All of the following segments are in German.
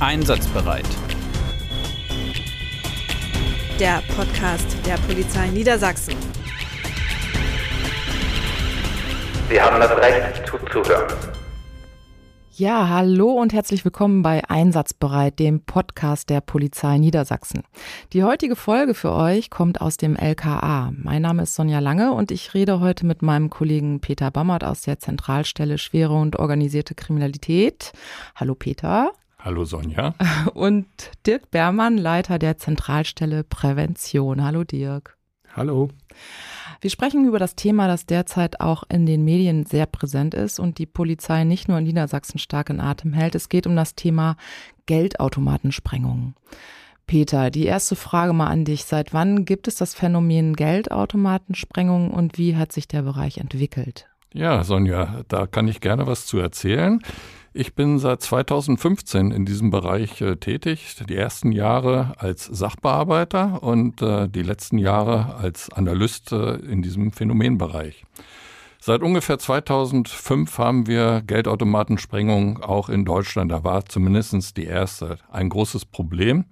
Einsatzbereit. Der Podcast der Polizei Niedersachsen. Sie haben das Recht zuzuhören. Ja, hallo und herzlich willkommen bei Einsatzbereit, dem Podcast der Polizei Niedersachsen. Die heutige Folge für euch kommt aus dem LKA. Mein Name ist Sonja Lange und ich rede heute mit meinem Kollegen Peter Bammert aus der Zentralstelle Schwere und organisierte Kriminalität. Hallo Peter. Hallo Sonja. Und Dirk Bermann, Leiter der Zentralstelle Prävention. Hallo Dirk. Hallo. Wir sprechen über das Thema, das derzeit auch in den Medien sehr präsent ist und die Polizei nicht nur in Niedersachsen stark in Atem hält. Es geht um das Thema Geldautomatensprengungen. Peter, die erste Frage mal an dich. Seit wann gibt es das Phänomen Geldautomatensprengung und wie hat sich der Bereich entwickelt? Ja, Sonja, da kann ich gerne was zu erzählen. Ich bin seit 2015 in diesem Bereich äh, tätig. Die ersten Jahre als Sachbearbeiter und äh, die letzten Jahre als Analyst äh, in diesem Phänomenbereich. Seit ungefähr 2005 haben wir Geldautomatensprengung auch in Deutschland. Da war zumindest die erste. Ein großes Problem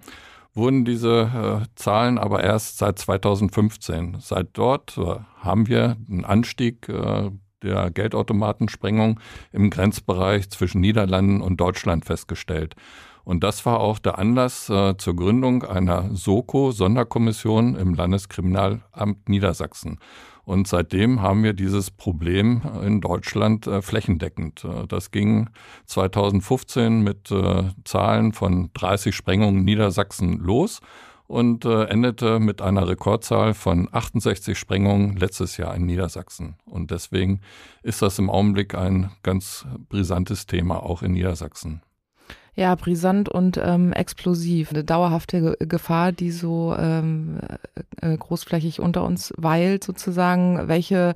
wurden diese äh, Zahlen aber erst seit 2015. Seit dort äh, haben wir einen Anstieg äh, der Geldautomatensprengung im Grenzbereich zwischen Niederlanden und Deutschland festgestellt. Und das war auch der Anlass äh, zur Gründung einer SOKO, Sonderkommission im Landeskriminalamt Niedersachsen. Und seitdem haben wir dieses Problem in Deutschland äh, flächendeckend. Äh, das ging 2015 mit äh, Zahlen von 30 Sprengungen Niedersachsen los und äh, endete mit einer Rekordzahl von 68 Sprengungen letztes Jahr in Niedersachsen. Und deswegen ist das im Augenblick ein ganz brisantes Thema auch in Niedersachsen. Ja, brisant und ähm, explosiv. Eine dauerhafte Gefahr, die so ähm, äh, großflächig unter uns weilt, sozusagen. Welche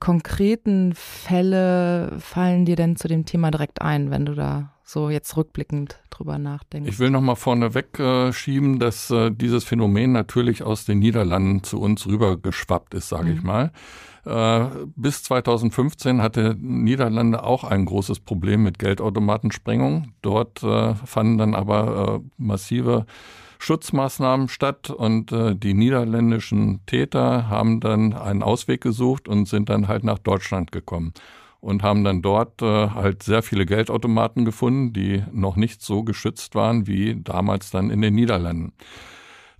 konkreten Fälle fallen dir denn zu dem Thema direkt ein, wenn du da so jetzt rückblickend drüber nachdenkst. Ich will nochmal vorneweg äh, schieben, dass äh, dieses Phänomen natürlich aus den Niederlanden zu uns rübergeschwappt ist, sage mhm. ich mal. Äh, bis 2015 hatte Niederlande auch ein großes Problem mit Geldautomatensprengung. Dort äh, fanden dann aber äh, massive Schutzmaßnahmen statt und äh, die niederländischen Täter haben dann einen Ausweg gesucht und sind dann halt nach Deutschland gekommen und haben dann dort äh, halt sehr viele Geldautomaten gefunden, die noch nicht so geschützt waren wie damals dann in den Niederlanden.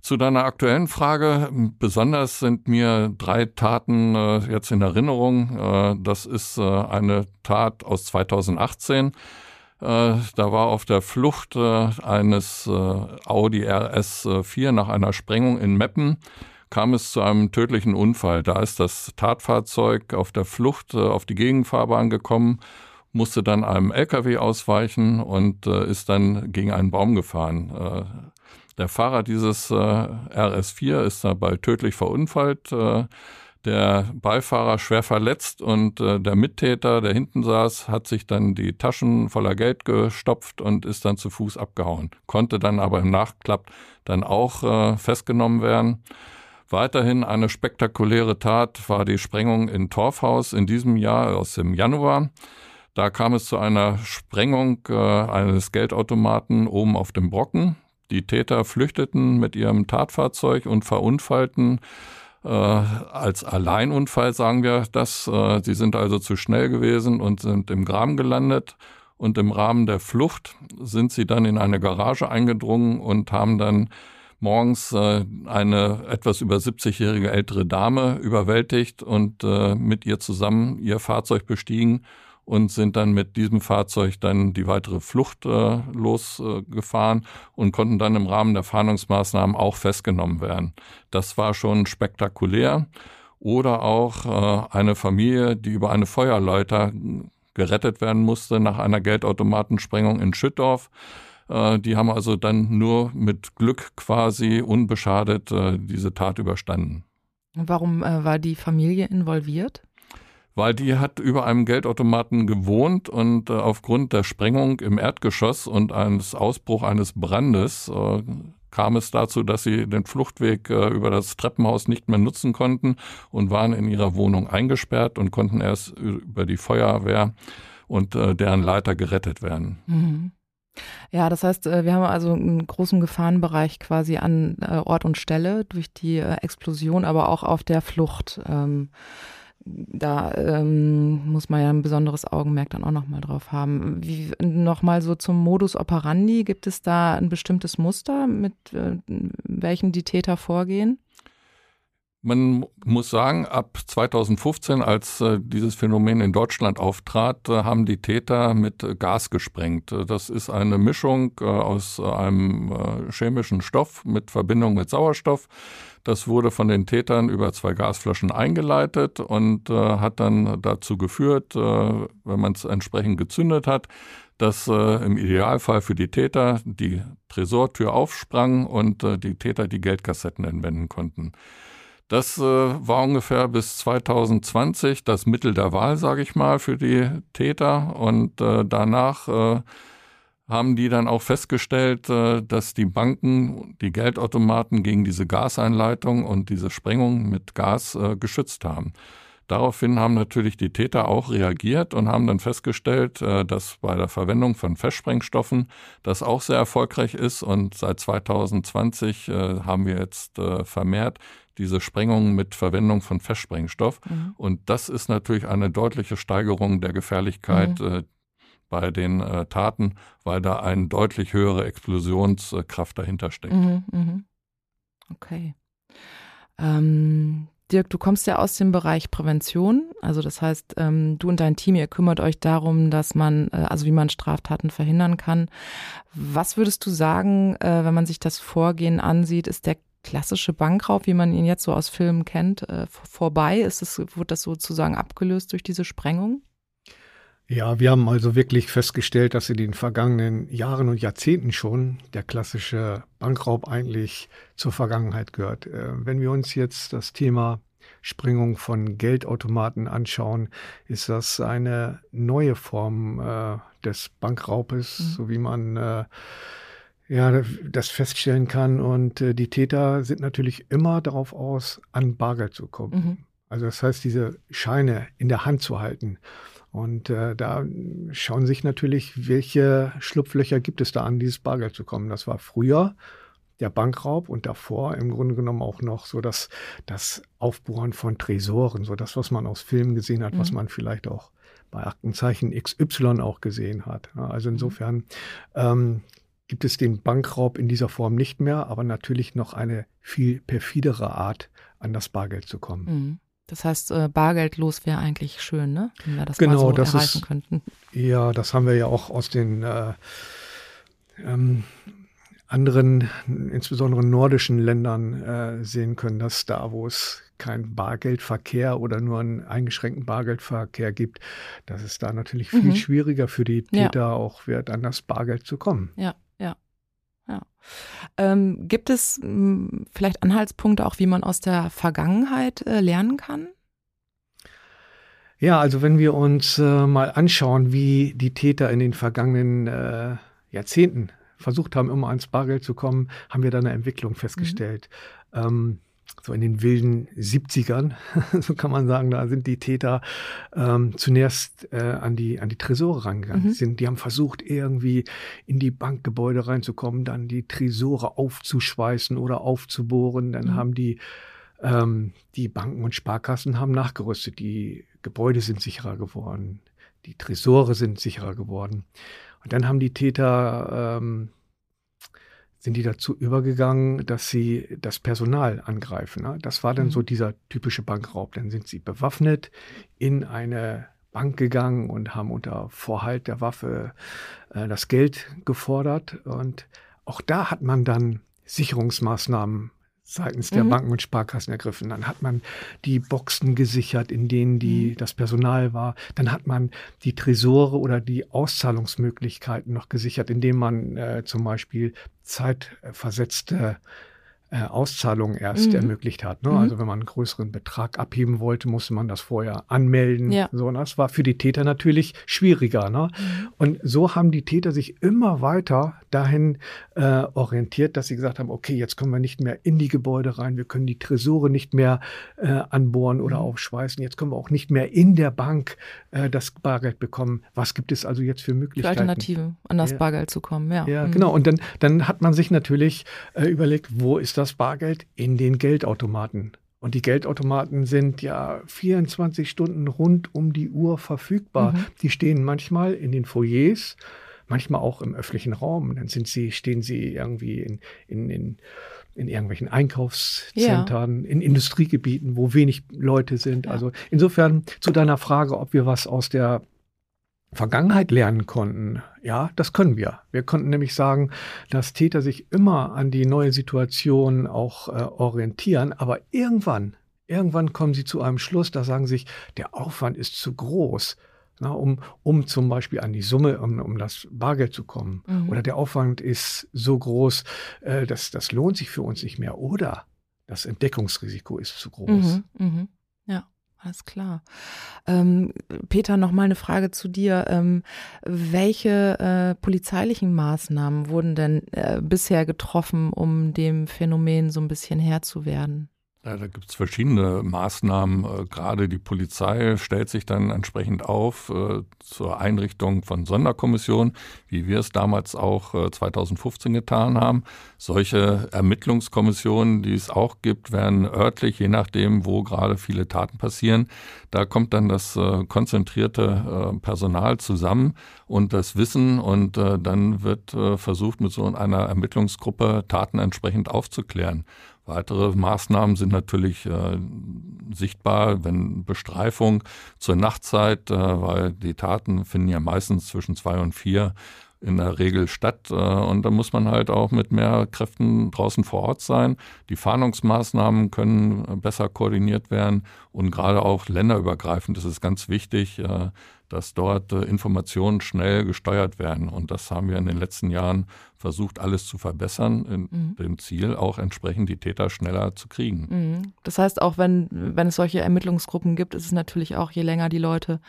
Zu deiner aktuellen Frage, besonders sind mir drei Taten äh, jetzt in Erinnerung. Äh, das ist äh, eine Tat aus 2018. Äh, da war auf der Flucht äh, eines äh, Audi RS4 nach einer Sprengung in Meppen kam es zu einem tödlichen Unfall. Da ist das Tatfahrzeug auf der Flucht äh, auf die Gegenfahrbahn gekommen, musste dann einem LKW ausweichen und äh, ist dann gegen einen Baum gefahren. Äh, der Fahrer dieses äh, RS4 ist dabei tödlich verunfallt. Der Beifahrer schwer verletzt und äh, der Mittäter, der hinten saß, hat sich dann die Taschen voller Geld gestopft und ist dann zu Fuß abgehauen. Konnte dann aber im Nachklapp dann auch äh, festgenommen werden. Weiterhin eine spektakuläre Tat war die Sprengung in Torfhaus in diesem Jahr aus dem Januar. Da kam es zu einer Sprengung äh, eines Geldautomaten oben auf dem Brocken. Die Täter flüchteten mit ihrem Tatfahrzeug und verunfallten äh, als Alleinunfall, sagen wir das. Äh, sie sind also zu schnell gewesen und sind im Graben gelandet. Und im Rahmen der Flucht sind sie dann in eine Garage eingedrungen und haben dann morgens äh, eine etwas über 70-jährige ältere Dame überwältigt und äh, mit ihr zusammen ihr Fahrzeug bestiegen und sind dann mit diesem Fahrzeug dann die weitere Flucht äh, losgefahren und konnten dann im Rahmen der Fahndungsmaßnahmen auch festgenommen werden. Das war schon spektakulär. Oder auch äh, eine Familie, die über eine Feuerleiter gerettet werden musste nach einer Geldautomatensprengung in Schüttorf. Äh, die haben also dann nur mit Glück quasi unbeschadet äh, diese Tat überstanden. Warum äh, war die Familie involviert? Weil die hat über einem Geldautomaten gewohnt und aufgrund der Sprengung im Erdgeschoss und eines Ausbruch eines Brandes kam es dazu, dass sie den Fluchtweg über das Treppenhaus nicht mehr nutzen konnten und waren in ihrer Wohnung eingesperrt und konnten erst über die Feuerwehr und deren Leiter gerettet werden. Mhm. Ja, das heißt, äh, wir haben also einen großen Gefahrenbereich quasi an äh, Ort und Stelle durch die äh, Explosion, aber auch auf der Flucht. Ähm, da ähm, muss man ja ein besonderes Augenmerk dann auch nochmal drauf haben. Nochmal so zum Modus operandi, gibt es da ein bestimmtes Muster, mit äh, welchem die Täter vorgehen? Man muss sagen, ab 2015, als äh, dieses Phänomen in Deutschland auftrat, äh, haben die Täter mit äh, Gas gesprengt. Äh, das ist eine Mischung äh, aus einem äh, chemischen Stoff mit Verbindung mit Sauerstoff. Das wurde von den Tätern über zwei Gasflaschen eingeleitet und hat dann dazu geführt, wenn man es entsprechend gezündet hat, dass im Idealfall für die Täter die Tresortür aufsprang und die Täter die Geldkassetten entwenden konnten. Das äh, war ungefähr bis 2020 das Mittel der Wahl, sage ich mal, für die Täter. Und äh, danach äh, haben die dann auch festgestellt, äh, dass die Banken die Geldautomaten gegen diese Gaseinleitung und diese Sprengung mit Gas äh, geschützt haben. Daraufhin haben natürlich die Täter auch reagiert und haben dann festgestellt, äh, dass bei der Verwendung von Festsprengstoffen das auch sehr erfolgreich ist. Und seit 2020 haben wir jetzt vermehrt diese Sprengungen mit Verwendung von Festsprengstoff. Mhm. Und das ist natürlich eine deutliche Steigerung der Gefährlichkeit mhm. äh, bei den äh, Taten, weil da eine deutlich höhere Explosionskraft dahinter steckt. Mhm, mhm. okay. Ähm, Dirk, du kommst ja aus dem Bereich Prävention. Also das heißt, ähm, du und dein Team, ihr kümmert euch darum, dass man, äh, also wie man Straftaten verhindern kann. Was würdest du sagen, äh, wenn man sich das Vorgehen ansieht, ist der klassische Bankraub, wie man ihn jetzt so aus Filmen kennt, äh, vorbei? Ist das, wurde das sozusagen abgelöst durch diese Sprengung? Ja, wir haben also wirklich festgestellt, dass in den vergangenen Jahren und Jahrzehnten schon der klassische Bankraub eigentlich zur Vergangenheit gehört. Äh, wenn wir uns jetzt das Thema Sprengung von Geldautomaten anschauen, ist das eine neue Form äh, des Bankraubes, mhm. so wie man äh, ja, das feststellen kann. Und äh, die Täter sind natürlich immer darauf aus, an Bargeld zu kommen. Mhm. Also das heißt, diese Scheine in der Hand zu halten. Und äh, da schauen sich natürlich, welche Schlupflöcher gibt es da an, dieses Bargeld zu kommen. Das war früher der Bankraub und davor im Grunde genommen auch noch so das, das Aufbohren von Tresoren, so das, was man aus Filmen gesehen hat, mhm. was man vielleicht auch bei Aktenzeichen XY auch gesehen hat. Also mhm. insofern ähm, gibt es den Bankraub in dieser Form nicht mehr, aber natürlich noch eine viel perfidere Art, an das Bargeld zu kommen. Mhm. Das heißt, äh, bargeldlos wäre eigentlich schön, ne? Wenn wir das genau, mal so das erreichen ist, könnten. Ja, das haben wir ja auch aus den äh, ähm, anderen, insbesondere nordischen Ländern äh, sehen können, dass da, wo es keinen Bargeldverkehr oder nur einen eingeschränkten Bargeldverkehr gibt, dass es da natürlich viel mhm. schwieriger für die Täter ja. auch wird, an das Bargeld zu kommen. Ja. Ja. Ähm, gibt es mh, hm, vielleicht Anhaltspunkte auch, wie man aus der Vergangenheit äh, lernen kann? Ja, also wenn wir uns äh, mal anschauen, wie die Täter in den vergangenen äh, Jahrzehnten versucht haben, immer ans Bargeld zu kommen, haben wir da eine Entwicklung festgestellt. Mhm. Ähm, so in den wilden 70ern, so kann man sagen, da sind die Täter ähm, zunächst äh, an, die, an die Tresore rangegangen. Mhm. Sind, die haben versucht, irgendwie in die Bankgebäude reinzukommen, dann die Tresore aufzuschweißen oder aufzubohren. Dann mhm. haben die, ähm, die Banken und Sparkassen haben nachgerüstet. Die Gebäude sind sicherer geworden. Die Tresore sind sicherer geworden. Und dann haben die Täter ähm, sind die dazu übergegangen, dass sie das Personal angreifen. Ne? Das war dann mhm. so dieser typische Bankraub. Dann sind sie bewaffnet in eine Bank gegangen und haben unter Vorhalt der Waffe äh, das Geld gefordert. Und auch da hat man dann Sicherungsmaßnahmen seitens der mhm. Banken und Sparkassen ergriffen. Dann hat man die Boxen gesichert, in denen die, mhm. das Personal war. Dann hat man die Tresore oder die Auszahlungsmöglichkeiten noch gesichert, indem man äh, zum Beispiel zeitversetzte äh, Auszahlungen erst mhm. ermöglicht hat. Ne? Mhm. Also wenn man einen größeren Betrag abheben wollte, musste man das vorher anmelden. Ja. So, und das war für die Täter natürlich schwieriger. Ne? Mhm. Und so haben die Täter sich immer weiter dahin äh, orientiert, dass sie gesagt haben, okay, jetzt kommen wir nicht mehr in die Gebäude rein, wir können die Tresore nicht mehr äh, anbohren oder mhm. aufschweißen, jetzt können wir auch nicht mehr in der Bank äh, das Bargeld bekommen. Was gibt es also jetzt für Möglichkeiten? Für Alternativen, an das ja. Bargeld zu kommen, ja. Ja, mhm. genau. Und dann, dann hat man sich natürlich äh, überlegt, wo ist das Bargeld? In den Geldautomaten. Und die Geldautomaten sind ja 24 Stunden rund um die Uhr verfügbar. Mhm. Die stehen manchmal in den Foyers, manchmal auch im öffentlichen Raum. Dann sind sie, stehen sie irgendwie in, in, in, in irgendwelchen Einkaufszentren, ja. in Industriegebieten, wo wenig Leute sind. Ja. Also insofern zu deiner Frage, ob wir was aus der Vergangenheit lernen konnten, ja, das können wir. Wir konnten nämlich sagen, dass Täter sich immer an die neue Situation auch äh, orientieren, aber irgendwann, irgendwann kommen sie zu einem Schluss, da sagen sich, der Aufwand ist zu groß. Na, um, um zum Beispiel an die Summe, um, um das Bargeld zu kommen. Mhm. Oder der Aufwand ist so groß, äh, dass das lohnt sich für uns nicht mehr. Oder das Entdeckungsrisiko ist zu groß. Mhm, mh. Alles klar. Ähm, Peter, noch mal eine Frage zu dir. Ähm, welche äh, polizeilichen Maßnahmen wurden denn äh, bisher getroffen, um dem Phänomen so ein bisschen Herr zu werden? Ja, da gibt es verschiedene Maßnahmen. Äh, gerade die Polizei stellt sich dann entsprechend auf äh, zur Einrichtung von Sonderkommissionen, wie wir es damals auch äh, 2015 getan haben. Solche Ermittlungskommissionen, die es auch gibt, werden örtlich, je nachdem, wo gerade viele Taten passieren. Da kommt dann das äh, konzentrierte äh, Personal zusammen und das Wissen und äh, dann wird versucht, mit so einer Ermittlungsgruppe Taten entsprechend aufzuklären. Weitere Maßnahmen sind natürlich äh, sichtbar, wenn Bestreifung zur Nachtzeit, äh, weil die Taten finden ja meistens zwischen zwei und vier in der Regel statt. Äh, und da muss man halt auch mit mehr Kräften draußen vor Ort sein. Die Fahndungsmaßnahmen können besser koordiniert werden und gerade auch länderübergreifend ist es ganz wichtig, äh, dass dort äh, Informationen schnell gesteuert werden. Und das haben wir in den letzten Jahren versucht, alles zu verbessern, in mhm. dem Ziel, auch entsprechend die Täter schneller zu kriegen. Mhm. Das heißt, auch wenn, wenn es solche Ermittlungsgruppen gibt, ist es natürlich auch, je länger die Leute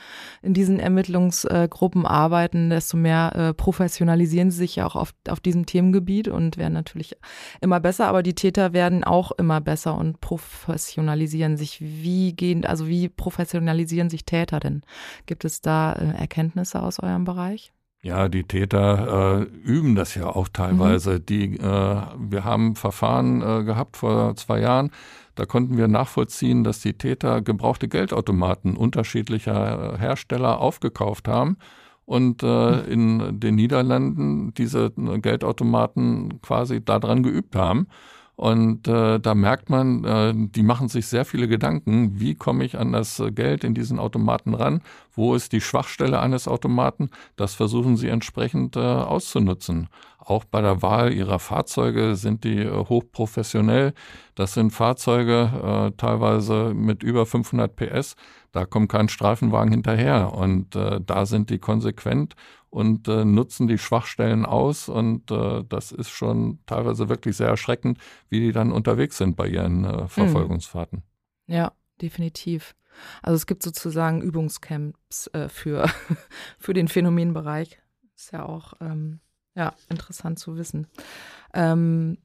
in diesen Ermittlungsgruppen arbeiten, desto mehr äh, professionalisieren sie sich ja auch auf, auf diesem Themengebiet und werden natürlich immer besser. Aber die Täter werden auch immer besser und professionalisieren sich. Wie gehen, also wie professionalisieren sich Täter denn? Gibt es da äh, Erkenntnisse aus eurem Bereich? Ja, die Täter äh, üben das ja auch teilweise. Mhm. Die, äh, wir haben Verfahren äh, gehabt vor zwei Jahren. Da konnten wir nachvollziehen, dass die Täter gebrauchte Geldautomaten unterschiedlicher Hersteller aufgekauft haben und äh, in den Niederlanden diese Geldautomaten quasi daran geübt haben. Und äh, da merkt man, äh, die machen sich sehr viele Gedanken, wie komme ich an das Geld in diesen Automaten ran, wo ist die Schwachstelle eines Automaten, das versuchen sie entsprechend äh, auszunutzen. Auch bei der Wahl ihrer Fahrzeuge sind die äh, hochprofessionell. Das sind Fahrzeuge äh, teilweise mit über 500 PS. Da kommt kein Streifenwagen hinterher und äh, da sind die konsequent und äh, nutzen die Schwachstellen aus. Und äh, das ist schon teilweise wirklich sehr erschreckend, wie die dann unterwegs sind bei ihren äh, mhm. Verfolgungsfahrten. Ja, definitiv. Also es gibt sozusagen Übungscamps für, für den Phänomenbereich. Ist ja auch ähm, ja, interessant zu wissen. Ähm,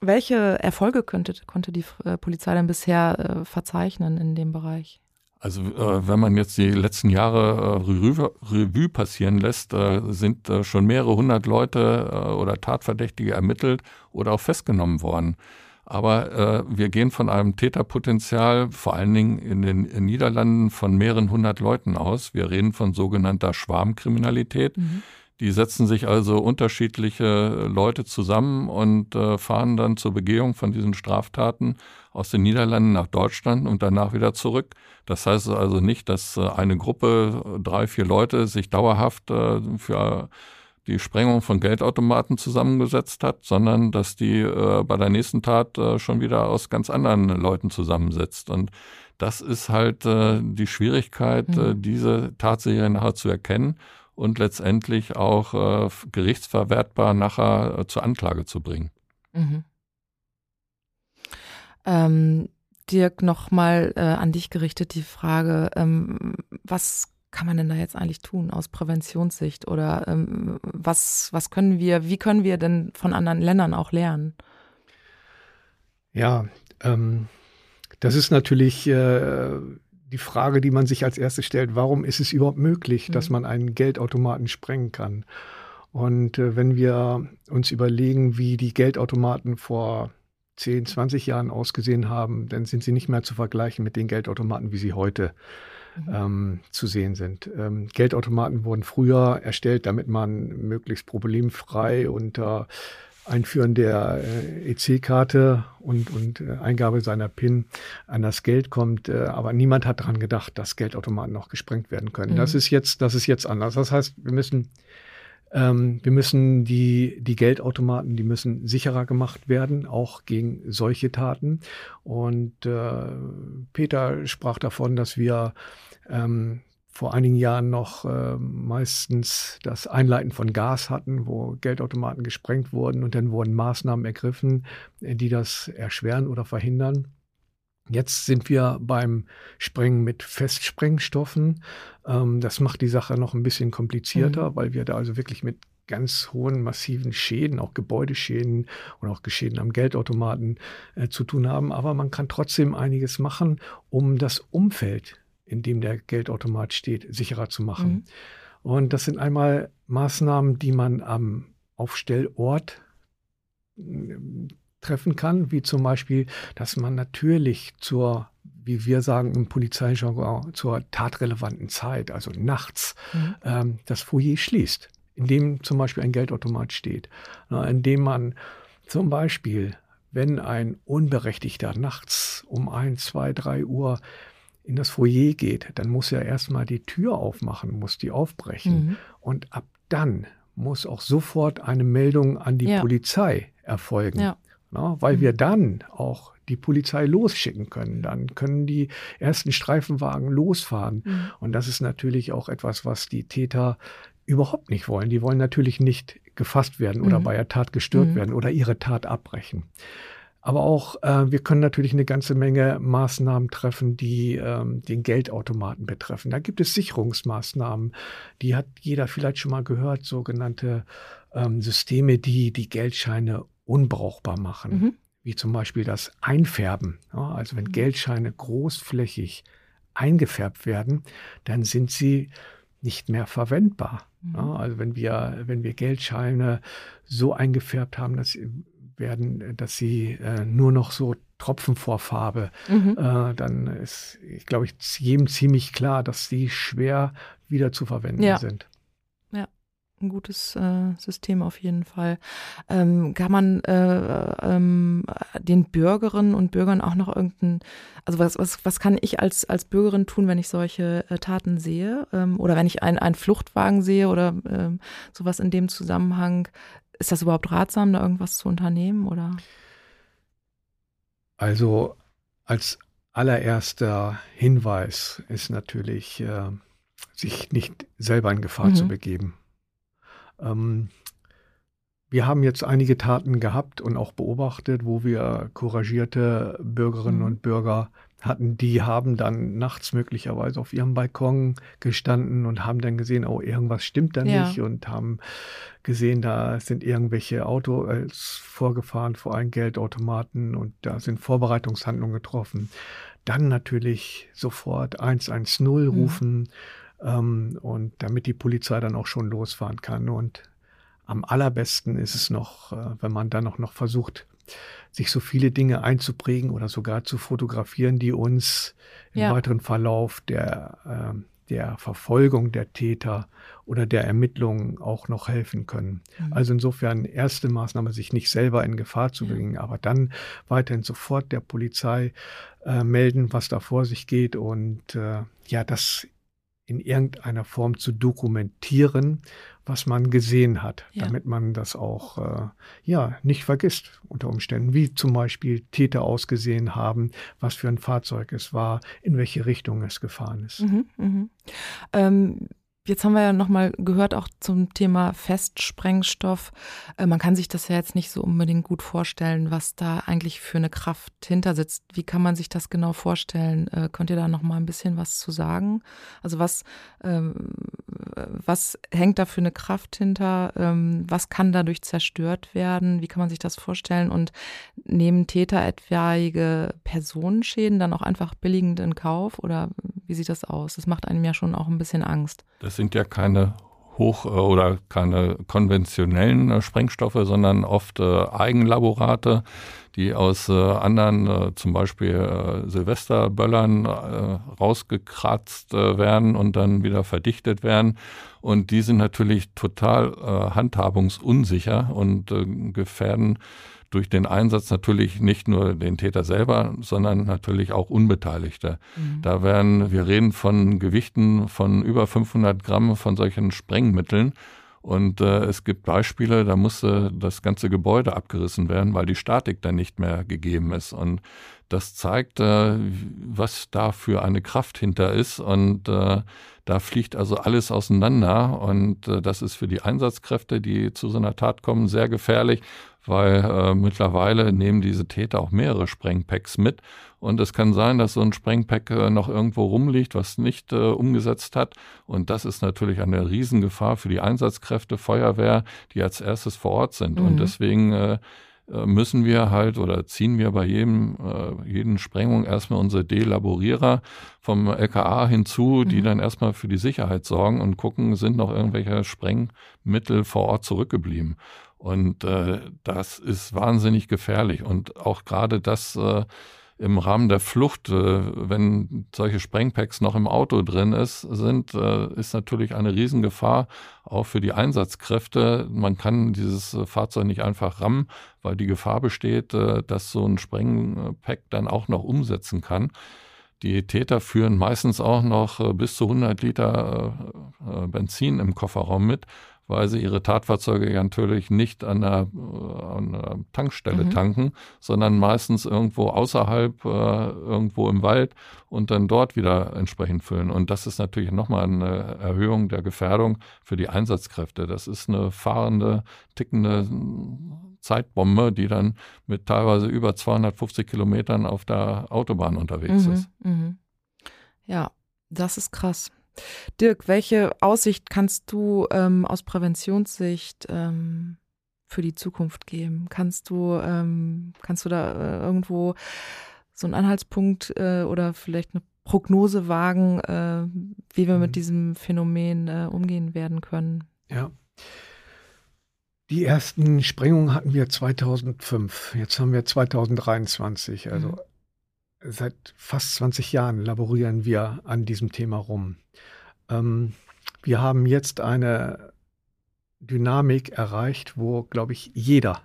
welche Erfolge könnte, konnte die äh, Polizei denn bisher äh, verzeichnen in dem Bereich? Also äh, wenn man jetzt die letzten Jahre äh, Revue, Revue, passieren lässt, äh, sind äh, schon mehrere hundert Leute oder Tatverdächtige ermittelt oder auch festgenommen worden. Aber wir gehen von einem Täterpotenzial, vor allen Dingen in den in Niederlanden, von mehreren hundert Leuten aus. Wir reden von sogenannter Schwarmkriminalität. Mhm. Die setzen sich also unterschiedliche Leute zusammen und äh, fahren dann zur Begehung von diesen Straftaten aus den Niederlanden nach Deutschland und danach wieder zurück. Das heißt also nicht, dass äh, eine Gruppe, drei, vier Leute sich dauerhaft äh, für die Sprengung von Geldautomaten zusammengesetzt hat, sondern dass die äh, bei der nächsten Tat äh, schon wieder aus ganz anderen Leuten zusammensetzt. Und das ist halt äh, die Schwierigkeit, mhm. diese Tatserie nachher zu erkennen und letztendlich auch äh, gerichtsverwertbar nachher äh, zur Anklage zu bringen. Mhm. Ähm, Dirk, nochmal äh, an dich gerichtet die Frage, ähm, was kann man denn da jetzt eigentlich tun aus Präventionssicht? Oder ähm, was, was können wir, wie können wir denn von anderen Ländern auch lernen? Ja, ähm, das ist natürlich äh, die Frage, die man sich als erstes stellt. Warum ist es überhaupt möglich, mhm. dass man einen Geldautomaten sprengen kann? Und äh, wenn wir uns überlegen, wie die Geldautomaten vor 10, 20 Jahren ausgesehen haben, dann sind sie nicht mehr zu vergleichen mit den Geldautomaten, wie sie heute mhm. ähm, zu sehen sind. Ähm, Geldautomaten wurden früher erstellt, damit man möglichst problemfrei unter Einführen der äh, EC-Karte und, und äh, Eingabe seiner PIN an das Geld kommt. Äh, aber niemand hat daran gedacht, dass Geldautomaten noch gesprengt werden können. Mhm. Das ist jetzt, das ist jetzt anders. Das heißt, wir müssen ähm, wir müssen die, die Geldautomaten, die müssen sicherer gemacht werden, auch gegen solche Taten. Und äh, Peter sprach davon, dass wir ähm, vor einigen Jahren noch äh, meistens das Einleiten von Gas hatten, wo Geldautomaten gesprengt wurden und dann wurden Maßnahmen ergriffen, die das erschweren oder verhindern. Jetzt sind wir beim Sprengen mit Festsprengstoffen. Ähm, das macht die Sache noch ein bisschen komplizierter, mhm. weil wir da also wirklich mit ganz hohen, massiven Schäden, auch Gebäudeschäden und auch Geschäden am Geldautomaten äh, zu tun haben. Aber man kann trotzdem einiges machen, um das Umfeld, in dem der Geldautomat steht, sicherer zu machen. Mhm. Und das sind einmal Maßnahmen, die man am Aufstellort treffen kann, wie zum Beispiel, dass man natürlich zur, wie wir sagen im Polizeijargon, zur tatrelevanten Zeit, also nachts, mhm. ähm, das Foyer schließt, in dem zum Beispiel ein Geldautomat steht, in dem man zum Beispiel, wenn ein Unberechtigter nachts um ein, zwei, drei Uhr in das Foyer geht, dann muss er erstmal die Tür aufmachen, muss die aufbrechen. Mhm. Und ab dann muss auch sofort eine Meldung an die ja. Polizei erfolgen. Ja. Na, weil mhm. wir dann auch die Polizei losschicken können. Dann können die ersten Streifenwagen losfahren. Mhm. Und das ist natürlich auch etwas, was die Täter überhaupt nicht wollen. Die wollen natürlich nicht gefasst werden oder mhm. bei der Tat gestört mhm. werden oder ihre Tat abbrechen. Aber auch äh, wir können natürlich eine ganze Menge Maßnahmen treffen, die ähm, den Geldautomaten betreffen. Da gibt es Sicherungsmaßnahmen, die hat jeder vielleicht schon mal gehört, sogenannte ähm, Systeme, die die Geldscheine unbrauchbar machen, mhm. wie zum Beispiel das Einfärben. Ja, also wenn mhm. Geldscheine großflächig eingefärbt werden, dann sind sie nicht mehr verwendbar. Mhm. Ja, also wenn wir, wenn wir Geldscheine so eingefärbt haben, dass sie werden, dass sie äh, nur noch so Tropfen vor Farbe, mhm. äh, dann ist, ich glaube ich, jedem ziemlich klar, dass sie schwer wieder zu verwenden ja. sind ein gutes äh, System auf jeden Fall. Ähm, kann man äh, ähm, den Bürgerinnen und Bürgern auch noch irgendein, also was, was, was kann ich als, als Bürgerin tun, wenn ich solche äh, Taten sehe ähm, oder wenn ich einen Fluchtwagen sehe oder ähm, sowas in dem Zusammenhang? Ist das überhaupt ratsam, da irgendwas zu unternehmen oder? Also als allererster Hinweis ist natürlich, äh, sich nicht selber in Gefahr mhm. zu begeben. Ähm, wir haben jetzt einige Taten gehabt und auch beobachtet, wo wir couragierte Bürgerinnen mhm. und Bürger hatten, die haben dann nachts möglicherweise auf ihrem Balkon gestanden und haben dann gesehen, oh, irgendwas stimmt da ja. nicht und haben gesehen, da sind irgendwelche Autos vorgefahren vor einem Geldautomaten und da sind Vorbereitungshandlungen getroffen. Dann natürlich sofort 110 mhm. rufen. Mhm ähm, und damit die Polizei dann auch schon losfahren kann. Und am allerbesten ist es noch, äh, wenn man dann auch noch versucht, sich so viele Dinge einzuprägen oder sogar zu fotografieren, die uns im ja. weiteren Verlauf der, äh, der Verfolgung der Täter oder der Ermittlungen auch noch helfen können. Mhm. Also insofern erste Maßnahme, sich nicht selber in Gefahr zu bringen, ja. aber dann weiterhin sofort der Polizei äh, melden, was da vor sich geht und äh, ja, das in irgendeiner Form zu dokumentieren, was man gesehen hat, ja. damit man das auch äh, ja nicht vergisst unter Umständen, wie zum Beispiel Täter ausgesehen haben, was für ein Fahrzeug es war, in welche Richtung es gefahren ist. Mhm, mhm. Ähm, Jetzt haben wir ja nochmal gehört auch zum Thema Festsprengstoff. Äh, man kann sich das ja jetzt nicht so unbedingt gut vorstellen, was da eigentlich für eine Kraft hinter sitzt. Wie kann man sich das genau vorstellen? Äh, könnt ihr da nochmal ein bisschen was zu sagen? Also was, ähm, was hängt da für eine Kraft hinter? Ähm, was kann dadurch zerstört werden? Wie kann man sich das vorstellen? Und nehmen Täter etwaige Personenschäden dann auch einfach billigend in Kauf? Oder wie sieht das aus? Das macht einem ja schon auch ein bisschen Angst. Das sind ja keine hoch- oder keine konventionellen äh, Sprengstoffe, sondern oft äh, Eigenlaborate, die aus äh, anderen, äh, zum Beispiel äh, Silvesterböllern, äh, rausgekratzt werden und dann wieder verdichtet werden. Und die sind natürlich total handhabungsunsicher und gefährden durch den Einsatz natürlich nicht nur den Täter selber, sondern natürlich auch Unbeteiligte. Mhm. Da werden, wir reden von Gewichten von über 500 Gramm von solchen Sprengmitteln. Und äh, es gibt Beispiele, da musste das ganze Gebäude abgerissen werden, weil die Statik dann nicht mehr gegeben ist. Und das zeigt, äh, was da für eine Kraft hinter ist. Und äh, da fliegt also alles auseinander. Und äh, das ist für die Einsatzkräfte, die zu so einer Tat kommen, sehr gefährlich weil äh, mittlerweile nehmen diese Täter auch mehrere Sprengpacks mit. Und es kann sein, dass so ein Sprengpack äh, noch irgendwo rumliegt, was nicht äh, umgesetzt hat. Und das ist natürlich eine Riesengefahr für die Einsatzkräfte, Feuerwehr, die als erstes vor Ort sind. Mhm. Und deswegen äh, äh, müssen wir halt oder ziehen wir bei jedem, äh, jeden Sprengung erstmal unsere Delaborierer vom LKA hinzu, die mhm. dann erstmal für die Sicherheit sorgen und gucken, sind noch irgendwelche Sprengmittel vor Ort zurückgeblieben. Und äh, das ist wahnsinnig gefährlich. Und auch gerade das äh, im Rahmen der Flucht, äh, wenn solche Sprengpacks noch im Auto drin ist, sind, äh, ist natürlich eine Riesengefahr auch für die Einsatzkräfte. Man kann dieses äh, Fahrzeug nicht einfach rammen, weil die Gefahr besteht, äh, dass so ein Sprengpack dann auch noch umsetzen kann. Die Täter führen meistens auch noch äh, bis zu 100 Liter äh, Benzin im Kofferraum mit, weil sie ihre Tatfahrzeuge ja natürlich nicht an einer, äh, an einer Tankstelle mhm. tanken, sondern meistens irgendwo außerhalb, äh, irgendwo im Wald und dann dort wieder entsprechend füllen. Und das ist natürlich nochmal eine Erhöhung der Gefährdung für die Einsatzkräfte. Das ist eine fahrende, tickende Zeitbombe, die dann mit teilweise über 250 Kilometern auf der Autobahn unterwegs mhm. ist. Mhm. Ja, das ist krass. Dirk, welche Aussicht kannst du ähm, aus Präventionssicht ähm, für die Zukunft geben? Kannst du, ähm, kannst du da äh, irgendwo so einen Anhaltspunkt äh, oder vielleicht eine Prognose wagen, äh, wie wir mit mhm. diesem Phänomen äh, umgehen werden können? Ja. Die ersten Sprengungen hatten wir 2005. Jetzt haben wir 2023. Also mhm. Seit fast 20 Jahren laborieren wir an diesem Thema rum. Ähm, wir haben jetzt eine Dynamik erreicht, wo, glaube ich, jeder,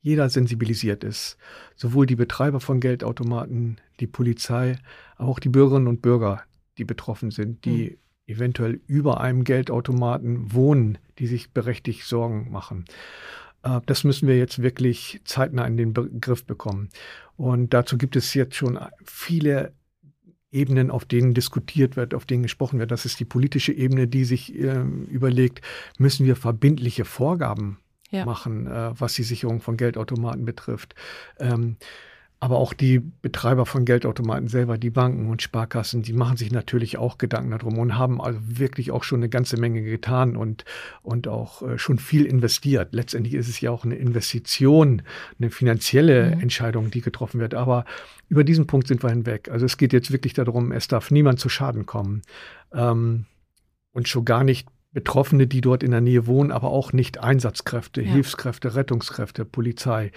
jeder sensibilisiert ist. Sowohl die Betreiber von Geldautomaten, die Polizei, auch die Bürgerinnen und Bürger, die betroffen sind, die mhm. eventuell über einem Geldautomaten wohnen, die sich berechtigt Sorgen machen. Äh, das müssen wir jetzt wirklich zeitnah in den Begriff bekommen. Und dazu gibt es jetzt schon viele Ebenen, auf denen diskutiert wird, auf denen gesprochen wird. Das ist die politische Ebene, die sich äh, überlegt, müssen wir verbindliche Vorgaben ja. machen, äh, was die Sicherung von Geldautomaten betrifft. Ähm, aber auch die Betreiber von Geldautomaten selber, die Banken und Sparkassen, die machen sich natürlich auch Gedanken darum und haben also wirklich auch schon eine ganze Menge getan und, und auch äh, schon viel investiert. Letztendlich ist es ja auch eine Investition, eine finanzielle mhm. Entscheidung, die getroffen wird. Aber über diesen Punkt sind wir hinweg. Also es geht jetzt wirklich darum, es darf niemand zu Schaden kommen. Ähm, und schon gar nicht Betroffene, die dort in der Nähe wohnen, aber auch nicht Einsatzkräfte, ja. Hilfskräfte, Rettungskräfte, Polizei.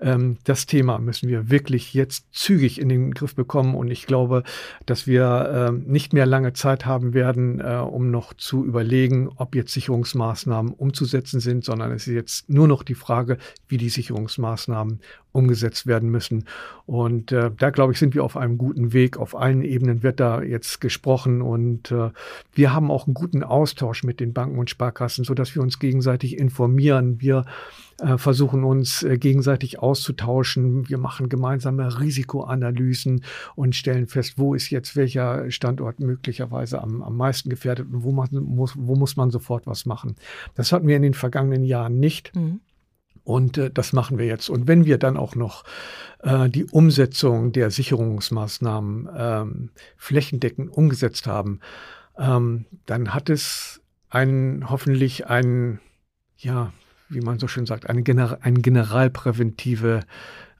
Ähm, das Thema müssen wir wirklich jetzt zügig in den Griff bekommen. Und ich glaube, dass wir äh, nicht mehr lange Zeit haben werden, äh, um noch zu überlegen, ob jetzt Sicherungsmaßnahmen umzusetzen sind, sondern es ist jetzt nur noch die Frage, wie die Sicherungsmaßnahmen umgesetzt werden müssen. Und äh, da, glaube ich, sind wir auf einem guten Weg. Auf allen Ebenen wird da jetzt gesprochen und äh, wir haben auch einen guten Austausch mit den Banken und Sparkassen, so dass wir uns gegenseitig informieren. Wir äh, versuchen uns äh, gegenseitig auszutauschen. Wir machen gemeinsame Risikoanalysen und stellen fest, wo ist jetzt welcher Standort möglicherweise am, am meisten gefährdet und wo, man muss, wo muss man sofort was machen. Das hatten wir in den vergangenen Jahren nicht. Mhm. Und äh, das machen wir jetzt. Und wenn wir dann auch noch äh, die Umsetzung der Sicherungsmaßnahmen ähm, flächendeckend umgesetzt haben, ähm, dann hat es einen, hoffentlich einen, ja, wie man so schön sagt, eine, Gener eine generalpräventive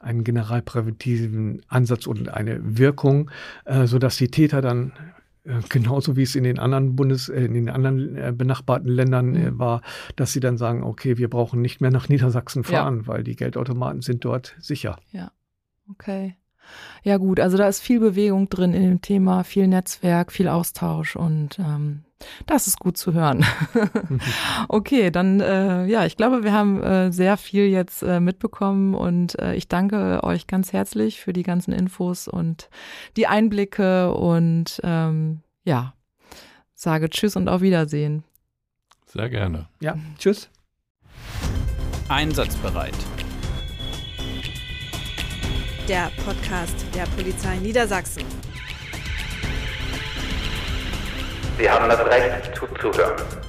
einen generalpräventiven Ansatz und eine Wirkung, äh, so dass die Täter dann genauso wie es in den anderen Bundes, äh, in den anderen äh, benachbarten Ländern mhm. war, dass sie dann sagen, okay, wir brauchen nicht mehr nach Niedersachsen fahren, ja. weil die Geldautomaten sind dort sicher. Ja, okay. Ja gut, also da ist viel Bewegung drin in dem Thema, viel Netzwerk, viel Austausch und ähm, das ist gut zu hören. okay, dann äh, ja, ich glaube, wir haben äh, sehr viel jetzt äh, mitbekommen und äh, ich danke euch ganz herzlich für die ganzen Infos und die Einblicke und ähm, ja, sage Tschüss und auf Wiedersehen. Sehr gerne. Ja, tschüss. Einsatzbereit der Podcast der Polizei Niedersachsen. Sie haben das Recht zuzuhören.